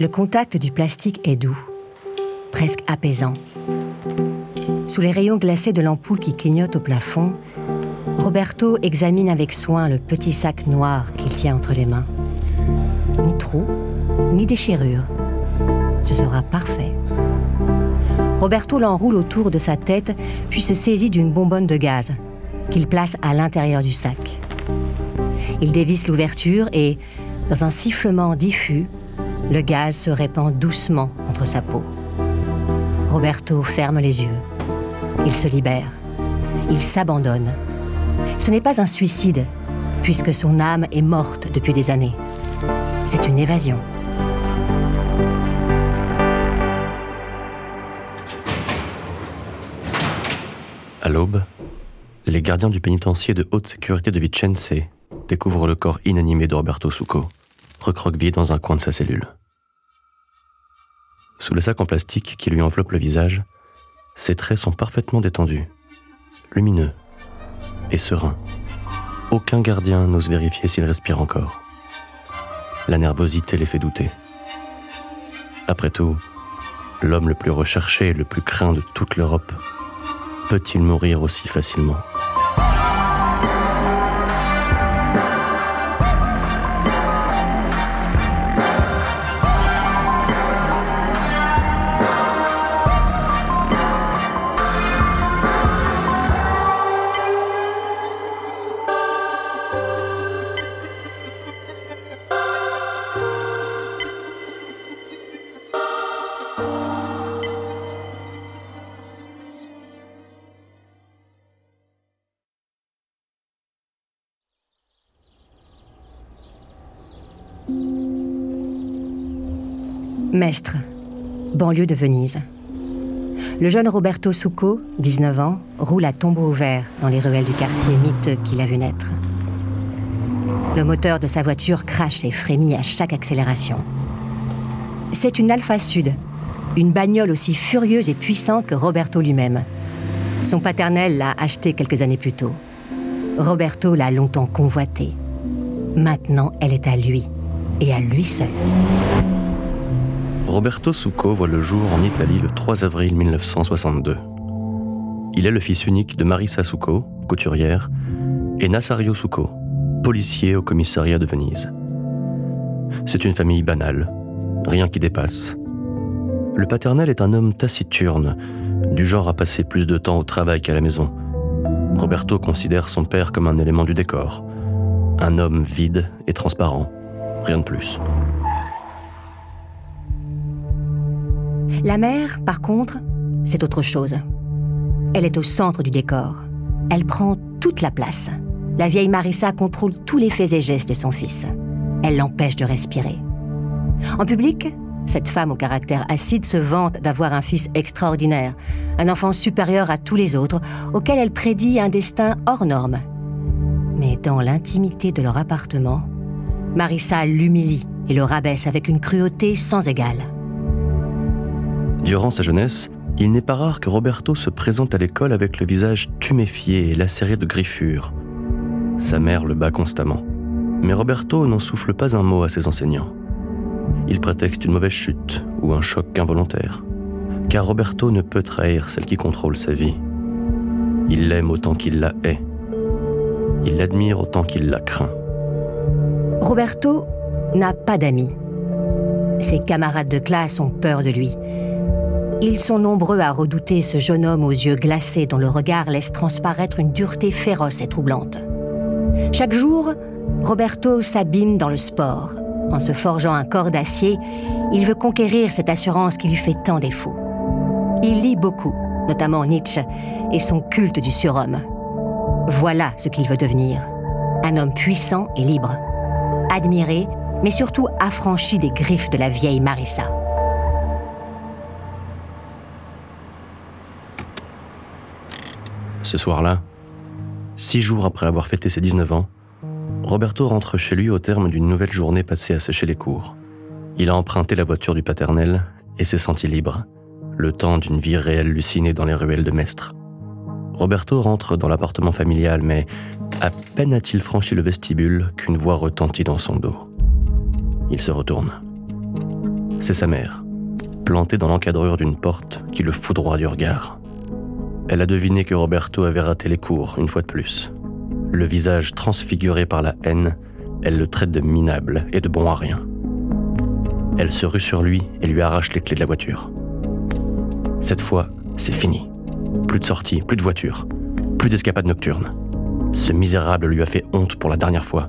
Le contact du plastique est doux, presque apaisant. Sous les rayons glacés de l'ampoule qui clignote au plafond, Roberto examine avec soin le petit sac noir qu'il tient entre les mains. Ni trou, ni déchirure. Ce sera parfait. Roberto l'enroule autour de sa tête, puis se saisit d'une bonbonne de gaz qu'il place à l'intérieur du sac. Il dévisse l'ouverture et, dans un sifflement diffus, le gaz se répand doucement entre sa peau. Roberto ferme les yeux. Il se libère. Il s'abandonne. Ce n'est pas un suicide, puisque son âme est morte depuis des années. C'est une évasion. À l'aube, les gardiens du pénitencier de haute sécurité de Vicence découvrent le corps inanimé de Roberto Succo, recroquevillé dans un coin de sa cellule. Sous le sac en plastique qui lui enveloppe le visage, ses traits sont parfaitement détendus, lumineux et sereins. Aucun gardien n'ose vérifier s'il respire encore. La nervosité les fait douter. Après tout, l'homme le plus recherché et le plus craint de toute l'Europe peut-il mourir aussi facilement? Mestre, banlieue de Venise. Le jeune Roberto Succo, 19 ans, roule à tombeau ouvert dans les ruelles du quartier miteux qu'il a vu naître. Le moteur de sa voiture crache et frémit à chaque accélération. C'est une Alpha Sud, une bagnole aussi furieuse et puissante que Roberto lui-même. Son paternel l'a achetée quelques années plus tôt. Roberto l'a longtemps convoitée. Maintenant, elle est à lui, et à lui seul. Roberto Succo voit le jour en Italie le 3 avril 1962. Il est le fils unique de Marissa Succo, couturière, et Nassario Succo, policier au commissariat de Venise. C'est une famille banale, rien qui dépasse. Le paternel est un homme taciturne, du genre à passer plus de temps au travail qu'à la maison. Roberto considère son père comme un élément du décor, un homme vide et transparent, rien de plus. La mère, par contre, c'est autre chose. Elle est au centre du décor. Elle prend toute la place. La vieille Marissa contrôle tous les faits et gestes de son fils. Elle l'empêche de respirer. En public, cette femme au caractère acide se vante d'avoir un fils extraordinaire, un enfant supérieur à tous les autres, auquel elle prédit un destin hors norme. Mais dans l'intimité de leur appartement, Marissa l'humilie et le rabaisse avec une cruauté sans égale. Durant sa jeunesse, il n'est pas rare que Roberto se présente à l'école avec le visage tuméfié et lacéré de griffures. Sa mère le bat constamment. Mais Roberto n'en souffle pas un mot à ses enseignants. Il prétexte une mauvaise chute ou un choc involontaire. Car Roberto ne peut trahir celle qui contrôle sa vie. Il l'aime autant qu'il la hait. Il l'admire autant qu'il la craint. Roberto n'a pas d'amis. Ses camarades de classe ont peur de lui ils sont nombreux à redouter ce jeune homme aux yeux glacés dont le regard laisse transparaître une dureté féroce et troublante. Chaque jour, Roberto s'abîme dans le sport. En se forgeant un corps d'acier, il veut conquérir cette assurance qui lui fait tant défaut. Il lit beaucoup, notamment Nietzsche et son culte du surhomme. Voilà ce qu'il veut devenir. Un homme puissant et libre. Admiré, mais surtout affranchi des griffes de la vieille Marissa. Ce soir-là, six jours après avoir fêté ses 19 ans, Roberto rentre chez lui au terme d'une nouvelle journée passée à sécher les cours. Il a emprunté la voiture du paternel et s'est senti libre, le temps d'une vie réelle lucinée dans les ruelles de Mestre. Roberto rentre dans l'appartement familial, mais à peine a-t-il franchi le vestibule qu'une voix retentit dans son dos. Il se retourne. C'est sa mère, plantée dans l'encadrure d'une porte qui le foudroie du regard. Elle a deviné que Roberto avait raté les cours, une fois de plus. Le visage transfiguré par la haine, elle le traite de minable et de bon à rien. Elle se rue sur lui et lui arrache les clés de la voiture. Cette fois, c'est fini. Plus de sortie, plus de voiture, plus d'escapade nocturne. Ce misérable lui a fait honte pour la dernière fois.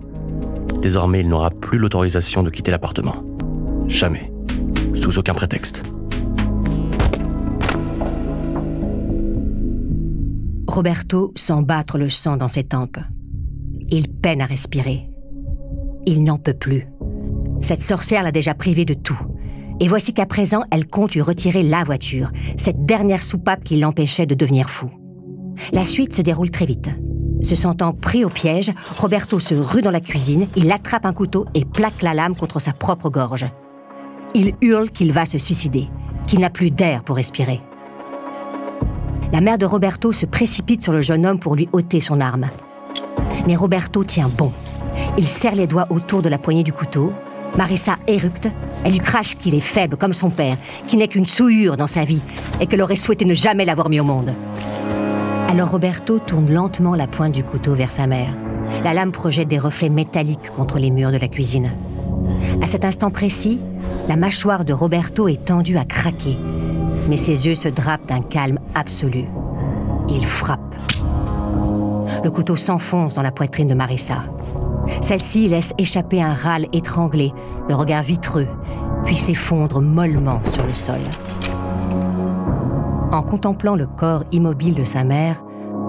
Désormais, il n'aura plus l'autorisation de quitter l'appartement. Jamais. Sous aucun prétexte. Roberto sent battre le sang dans ses tempes. Il peine à respirer. Il n'en peut plus. Cette sorcière l'a déjà privé de tout. Et voici qu'à présent, elle compte lui retirer la voiture, cette dernière soupape qui l'empêchait de devenir fou. La suite se déroule très vite. Se sentant pris au piège, Roberto se rue dans la cuisine, il attrape un couteau et plaque la lame contre sa propre gorge. Il hurle qu'il va se suicider, qu'il n'a plus d'air pour respirer. La mère de Roberto se précipite sur le jeune homme pour lui ôter son arme. Mais Roberto tient bon. Il serre les doigts autour de la poignée du couteau, Marissa éructe. Elle lui crache qu'il est faible comme son père, qu'il n'est qu'une souillure dans sa vie et qu'elle aurait souhaité ne jamais l'avoir mis au monde. Alors Roberto tourne lentement la pointe du couteau vers sa mère. La lame projette des reflets métalliques contre les murs de la cuisine. À cet instant précis, la mâchoire de Roberto est tendue à craquer, mais ses yeux se drapent d'un calme absolu. Il frappe. Le couteau s'enfonce dans la poitrine de Marissa. Celle-ci laisse échapper un râle étranglé, le regard vitreux, puis s'effondre mollement sur le sol. En contemplant le corps immobile de sa mère,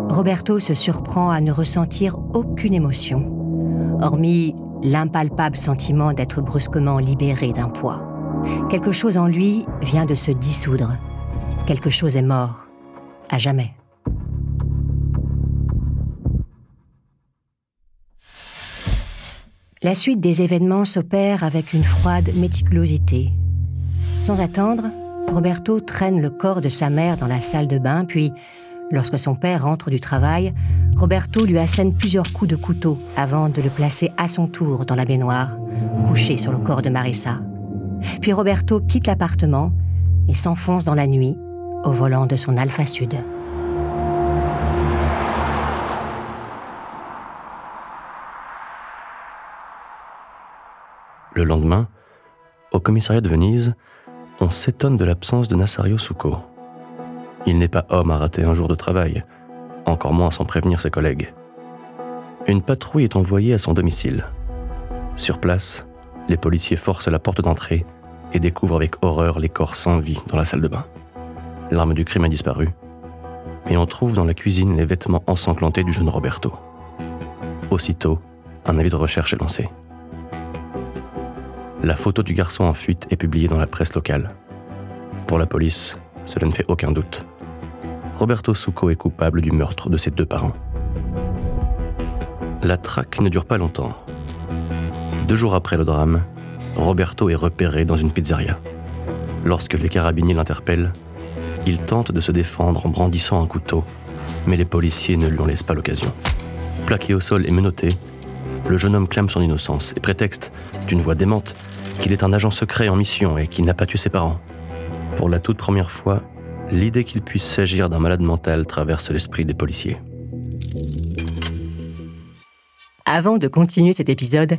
Roberto se surprend à ne ressentir aucune émotion, hormis l'impalpable sentiment d'être brusquement libéré d'un poids. Quelque chose en lui vient de se dissoudre. Quelque chose est mort, à jamais. La suite des événements s'opère avec une froide méticulosité. Sans attendre, Roberto traîne le corps de sa mère dans la salle de bain, puis, lorsque son père rentre du travail, Roberto lui assène plusieurs coups de couteau avant de le placer à son tour dans la baignoire, couché sur le corps de Marissa. Puis Roberto quitte l'appartement et s'enfonce dans la nuit au volant de son Alpha Sud. Le lendemain, au commissariat de Venise, on s'étonne de l'absence de Nassario Succo. Il n'est pas homme à rater un jour de travail, encore moins sans prévenir ses collègues. Une patrouille est envoyée à son domicile. Sur place, les policiers forcent la porte d'entrée et découvrent avec horreur les corps sans vie dans la salle de bain. L'arme du crime a disparu, mais on trouve dans la cuisine les vêtements ensanglantés du jeune Roberto. Aussitôt, un avis de recherche est lancé. La photo du garçon en fuite est publiée dans la presse locale. Pour la police, cela ne fait aucun doute. Roberto Succo est coupable du meurtre de ses deux parents. La traque ne dure pas longtemps. Deux jours après le drame, Roberto est repéré dans une pizzeria. Lorsque les carabiniers l'interpellent, il tente de se défendre en brandissant un couteau, mais les policiers ne lui en laissent pas l'occasion. Plaqué au sol et menotté, le jeune homme clame son innocence et prétexte, d'une voix démente, qu'il est un agent secret en mission et qu'il n'a pas tué ses parents. Pour la toute première fois, l'idée qu'il puisse s'agir d'un malade mental traverse l'esprit des policiers. Avant de continuer cet épisode,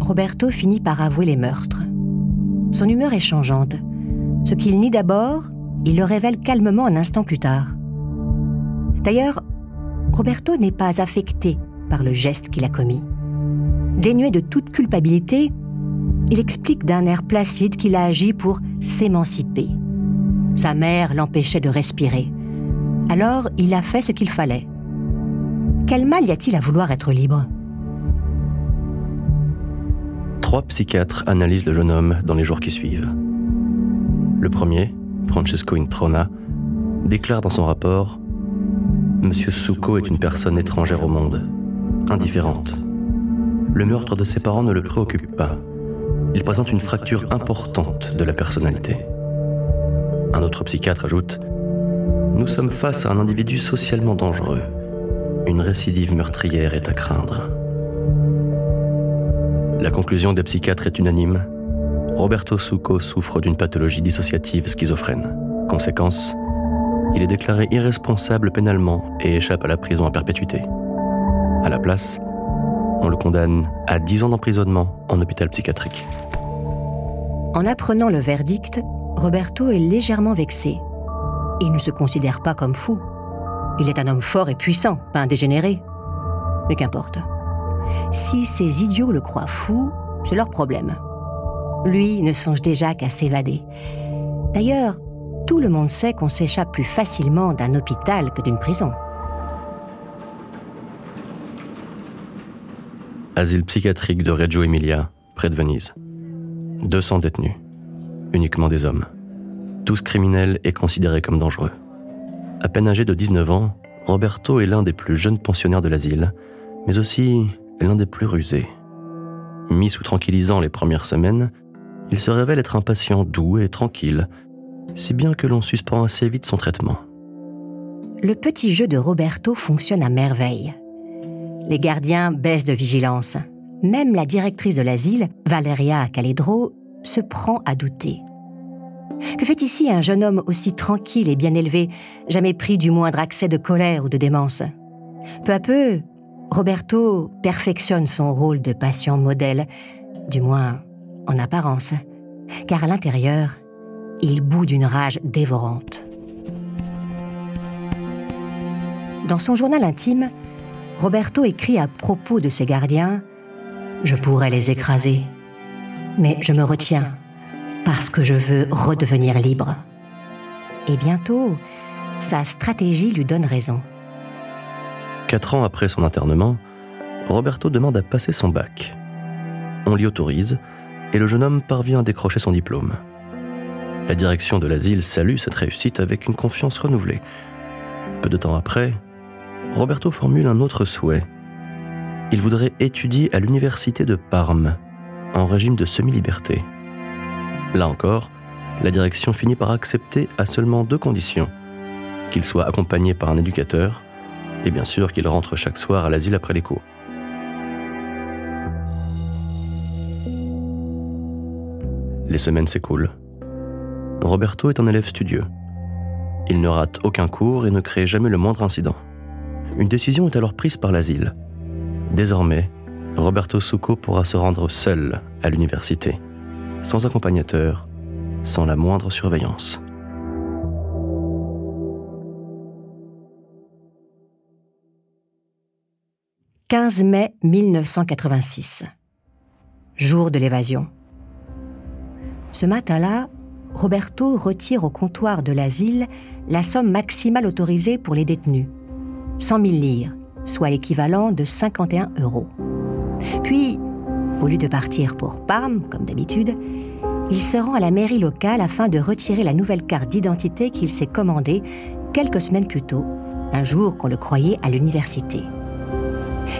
Roberto finit par avouer les meurtres. Son humeur est changeante. Ce qu'il nie d'abord, il le révèle calmement un instant plus tard. D'ailleurs, Roberto n'est pas affecté par le geste qu'il a commis. Dénué de toute culpabilité, il explique d'un air placide qu'il a agi pour s'émanciper. Sa mère l'empêchait de respirer. Alors il a fait ce qu'il fallait. Quel mal y a-t-il à vouloir être libre? Trois psychiatres analysent le jeune homme dans les jours qui suivent. Le premier, Francesco Introna, déclare dans son rapport Monsieur Souko est une personne étrangère au monde, indifférente. Le meurtre de ses parents ne le préoccupe pas. Il présente une fracture importante de la personnalité. Un autre psychiatre ajoute Nous sommes face à un individu socialement dangereux. Une récidive meurtrière est à craindre. La conclusion des psychiatres est unanime. Roberto Succo souffre d'une pathologie dissociative schizophrène. Conséquence, il est déclaré irresponsable pénalement et échappe à la prison à perpétuité. À la place, on le condamne à 10 ans d'emprisonnement en hôpital psychiatrique. En apprenant le verdict, Roberto est légèrement vexé. Il ne se considère pas comme fou. Il est un homme fort et puissant, pas un dégénéré. Mais qu'importe. Si ces idiots le croient fou, c'est leur problème. Lui ne songe déjà qu'à s'évader. D'ailleurs, tout le monde sait qu'on s'échappe plus facilement d'un hôpital que d'une prison. Asile psychiatrique de Reggio Emilia, près de Venise. 200 détenus, uniquement des hommes. Tous criminels et considérés comme dangereux. À peine âgé de 19 ans, Roberto est l'un des plus jeunes pensionnaires de l'asile, mais aussi l'un des plus rusés. Mis sous tranquillisant les premières semaines, il se révèle être un patient doux et tranquille, si bien que l'on suspend assez vite son traitement. Le petit jeu de Roberto fonctionne à merveille. Les gardiens baissent de vigilance. Même la directrice de l'asile, Valeria Caledro, se prend à douter. Que fait ici un jeune homme aussi tranquille et bien élevé, jamais pris du moindre accès de colère ou de démence? Peu à peu, Roberto perfectionne son rôle de patient modèle, du moins en apparence, car à l'intérieur, il bout d'une rage dévorante. Dans son journal intime, Roberto écrit à propos de ses gardiens Je pourrais les écraser, mais je me retiens parce que je veux redevenir libre. Et bientôt, sa stratégie lui donne raison. Quatre ans après son internement, Roberto demande à passer son bac. On l'y autorise et le jeune homme parvient à décrocher son diplôme. La direction de l'asile salue cette réussite avec une confiance renouvelée. Peu de temps après, Roberto formule un autre souhait. Il voudrait étudier à l'université de Parme, en régime de semi-liberté. Là encore, la direction finit par accepter à seulement deux conditions. Qu'il soit accompagné par un éducateur, et bien sûr qu'il rentre chaque soir à l'asile après les cours. Les semaines s'écoulent. Roberto est un élève studieux. Il ne rate aucun cours et ne crée jamais le moindre incident. Une décision est alors prise par l'asile. Désormais, Roberto Succo pourra se rendre seul à l'université, sans accompagnateur, sans la moindre surveillance. « 15 mai 1986. Jour de l'évasion. Ce matin-là, Roberto retire au comptoir de l'asile la somme maximale autorisée pour les détenus, 100 000 lire, soit l'équivalent de 51 euros. Puis, au lieu de partir pour Parme, comme d'habitude, il se rend à la mairie locale afin de retirer la nouvelle carte d'identité qu'il s'est commandée quelques semaines plus tôt, un jour qu'on le croyait à l'université.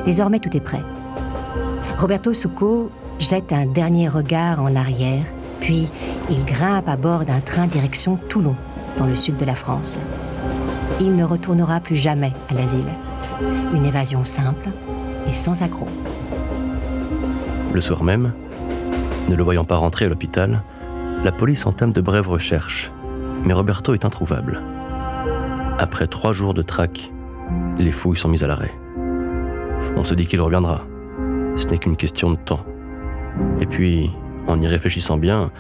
Désormais, tout est prêt. Roberto Succo jette un dernier regard en arrière puis, il grimpe à bord d'un train direction Toulon, dans le sud de la France. Il ne retournera plus jamais à l'asile. Une évasion simple et sans accroc. Le soir même, ne le voyant pas rentrer à l'hôpital, la police entame de brèves recherches, mais Roberto est introuvable. Après trois jours de traque, les fouilles sont mises à l'arrêt. On se dit qu'il reviendra. Ce n'est qu'une question de temps. Et puis, en y réfléchissant bien,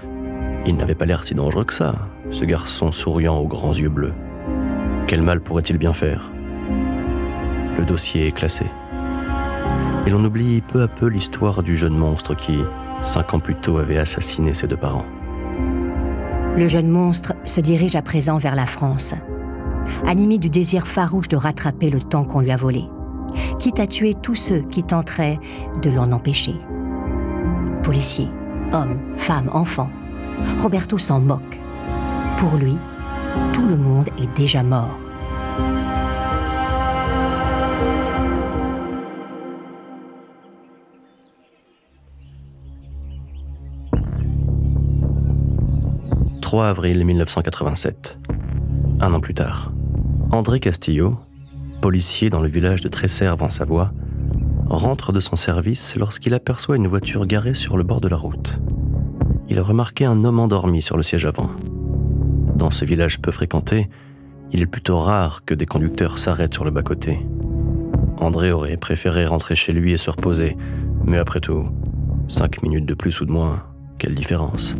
il n'avait pas l'air si dangereux que ça, ce garçon souriant aux grands yeux bleus. Quel mal pourrait-il bien faire? Le dossier est classé. Et l'on oublie peu à peu l'histoire du jeune monstre qui, cinq ans plus tôt, avait assassiné ses deux parents. Le jeune monstre se dirige à présent vers la France, animé du désir farouche de rattraper le temps qu'on lui a volé, quitte à tuer tous ceux qui tenteraient de l'en empêcher. Policiers, Hommes, femmes, enfants. Roberto s'en moque. Pour lui, tout le monde est déjà mort. « 3 avril 1987. Un an plus tard. André Castillo, policier dans le village de Tresserve en Savoie, rentre de son service lorsqu'il aperçoit une voiture garée sur le bord de la route. Il a un homme endormi sur le siège avant. Dans ce village peu fréquenté, il est plutôt rare que des conducteurs s'arrêtent sur le bas-côté. André aurait préféré rentrer chez lui et se reposer, mais après tout, cinq minutes de plus ou de moins, quelle différence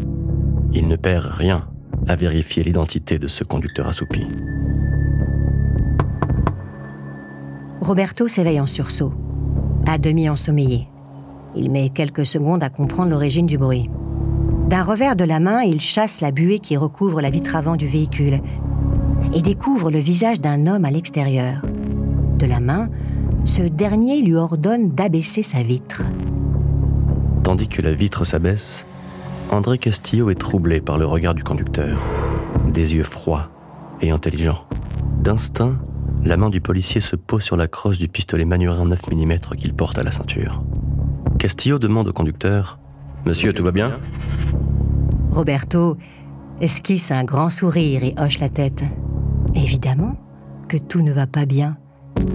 Il ne perd rien à vérifier l'identité de ce conducteur assoupi. Roberto s'éveille en sursaut à demi ensommeillé. Il met quelques secondes à comprendre l'origine du bruit. D'un revers de la main, il chasse la buée qui recouvre la vitre avant du véhicule et découvre le visage d'un homme à l'extérieur. De la main, ce dernier lui ordonne d'abaisser sa vitre. Tandis que la vitre s'abaisse, André Castillo est troublé par le regard du conducteur. Des yeux froids et intelligents. D'instinct, la main du policier se pose sur la crosse du pistolet manurin 9 mm qu'il porte à la ceinture. Castillo demande au conducteur Monsieur, tout va bien? Roberto esquisse un grand sourire et hoche la tête. Évidemment que tout ne va pas bien.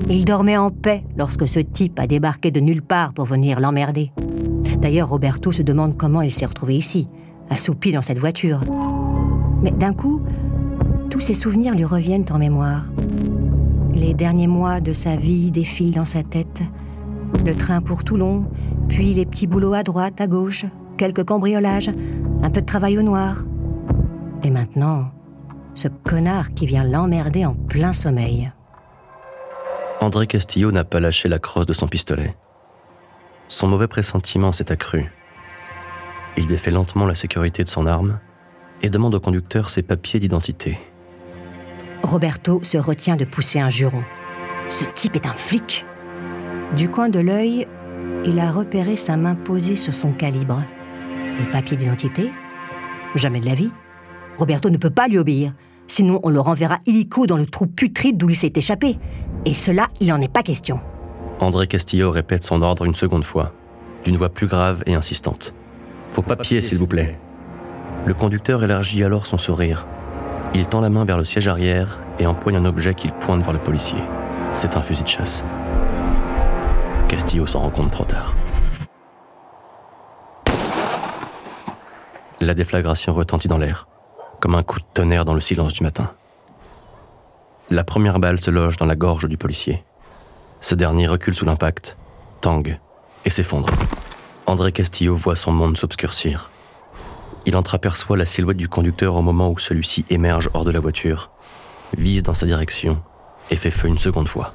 Il dormait en paix lorsque ce type a débarqué de nulle part pour venir l'emmerder. D'ailleurs, Roberto se demande comment il s'est retrouvé ici, assoupi dans cette voiture. Mais d'un coup, tous ses souvenirs lui reviennent en mémoire. Les derniers mois de sa vie défilent dans sa tête. Le train pour Toulon, puis les petits boulots à droite, à gauche, quelques cambriolages, un peu de travail au noir. Et maintenant, ce connard qui vient l'emmerder en plein sommeil. André Castillo n'a pas lâché la crosse de son pistolet. Son mauvais pressentiment s'est accru. Il défait lentement la sécurité de son arme et demande au conducteur ses papiers d'identité. Roberto se retient de pousser un juron. Ce type est un flic. Du coin de l'œil, il a repéré sa main posée sur son calibre. Les papiers d'identité? Jamais de la vie. Roberto ne peut pas lui obéir. Sinon, on le renverra illico dans le trou putride d'où il s'est échappé. Et cela, il n'en est pas question. André Castillo répète son ordre une seconde fois, d'une voix plus grave et insistante. Vos papiers, s'il vous plaît. Le conducteur élargit alors son sourire il tend la main vers le siège arrière et empoigne un objet qu'il pointe vers le policier. C'est un fusil de chasse. Castillo s'en rend compte trop tard. La déflagration retentit dans l'air, comme un coup de tonnerre dans le silence du matin. La première balle se loge dans la gorge du policier. Ce dernier recule sous l'impact, tangue et s'effondre. André Castillo voit son monde s'obscurcir il entreaperçoit la silhouette du conducteur au moment où celui-ci émerge hors de la voiture, vise dans sa direction et fait feu une seconde fois.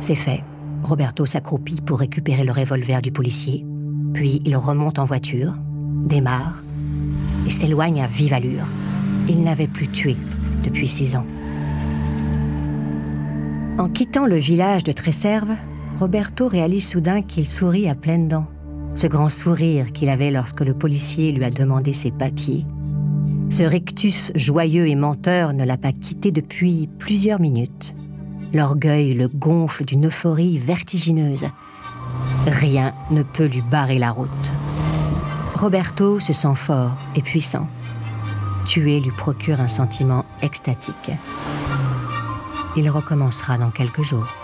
C'est fait. Roberto s'accroupit pour récupérer le revolver du policier, puis il remonte en voiture, démarre et s'éloigne à vive allure. Il n'avait plus tué depuis six ans. En quittant le village de Tresserve, Roberto réalise soudain qu'il sourit à pleines dents. Ce grand sourire qu'il avait lorsque le policier lui a demandé ses papiers, ce rictus joyeux et menteur ne l'a pas quitté depuis plusieurs minutes. L'orgueil le gonfle d'une euphorie vertigineuse. Rien ne peut lui barrer la route. Roberto se sent fort et puissant. Tuer lui procure un sentiment extatique. Il recommencera dans quelques jours.